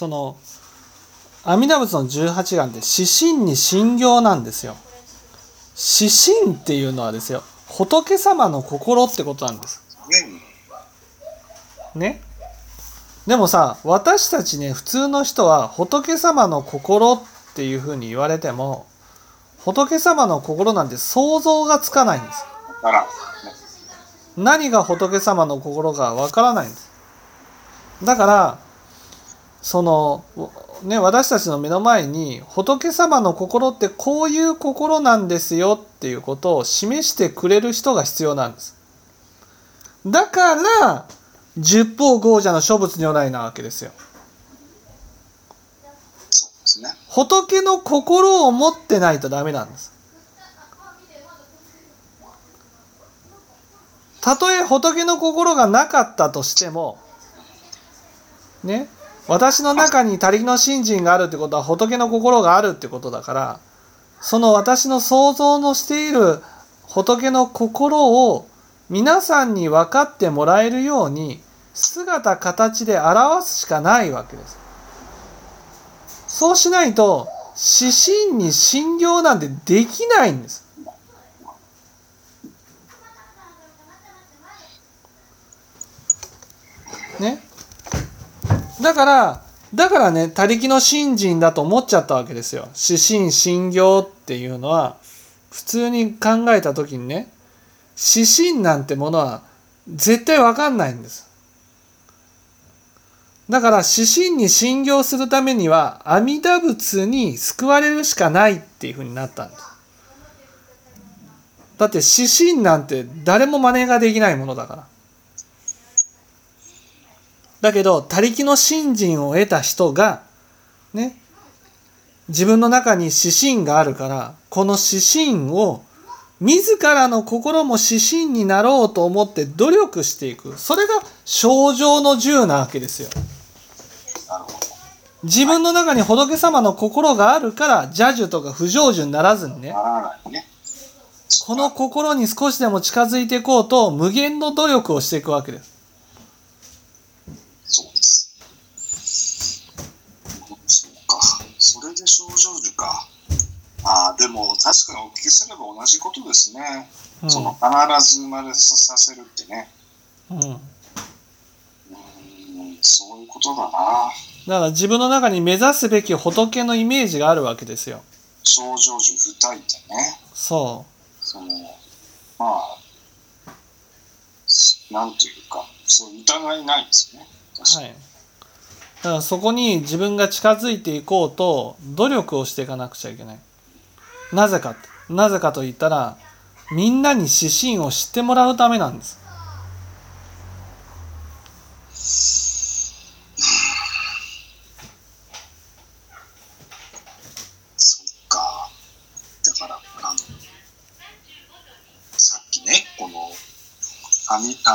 その阿弥陀仏の18願って指針に信行なんですよ。指針っていうのはですよ仏様の心ってことなんです。ね？でもさ私たちね普通の人は仏様の心っていうふうに言われても仏様の心なんて想像がつかないんです。何が仏様の心かわからないんです。だからそのね私たちの目の前に仏様の心ってこういう心なんですよっていうことを示してくれる人が必要なんです。だから十方豪者の諸仏如来なわけですよ。仏の心を持ってないとダメなんです。たとえ仏の心がなかったとしてもね私の中に他力の信心があるってことは仏の心があるってことだからその私の想像のしている仏の心を皆さんに分かってもらえるように姿形で表すしかないわけです。そうしないと指針に信行なんてできないんです。ね？だから、だからね、他力の信心だと思っちゃったわけですよ。指針信行っていうのは、普通に考えた時にね、指針なんてものは絶対わかんないんです。だから指針に信行するためには阿弥陀仏に救われるしかないっていうふうになったんです。だって指針なんて誰も真似ができないものだから。だけど、他力の信心を得た人が、ね、自分の中に指針があるから、この指針を自らの心も指針になろうと思って努力していく。それが症状の銃なわけですよ。自分の中に仏様の心があるから邪樹とか不成就にならずにねこの心に少しでも近づいていこうと無限の努力をしていくわけですそうですそうかそれで症状樹かああでも確かにお聞きすれば同じことですね、うん、その必ず生まれさせるってねうんそういうことだな。だから自分の中に目指すべき仏のイメージがあるわけですよ。症状樹不体ってね。そう。その、まあ、なんていうか、そう疑いないですね。はい。だからそこに自分が近づいていこうと努力をしていかなくちゃいけない。なぜかなぜかと言ったら、みんなに指針を知ってもらうためなんです。あみあ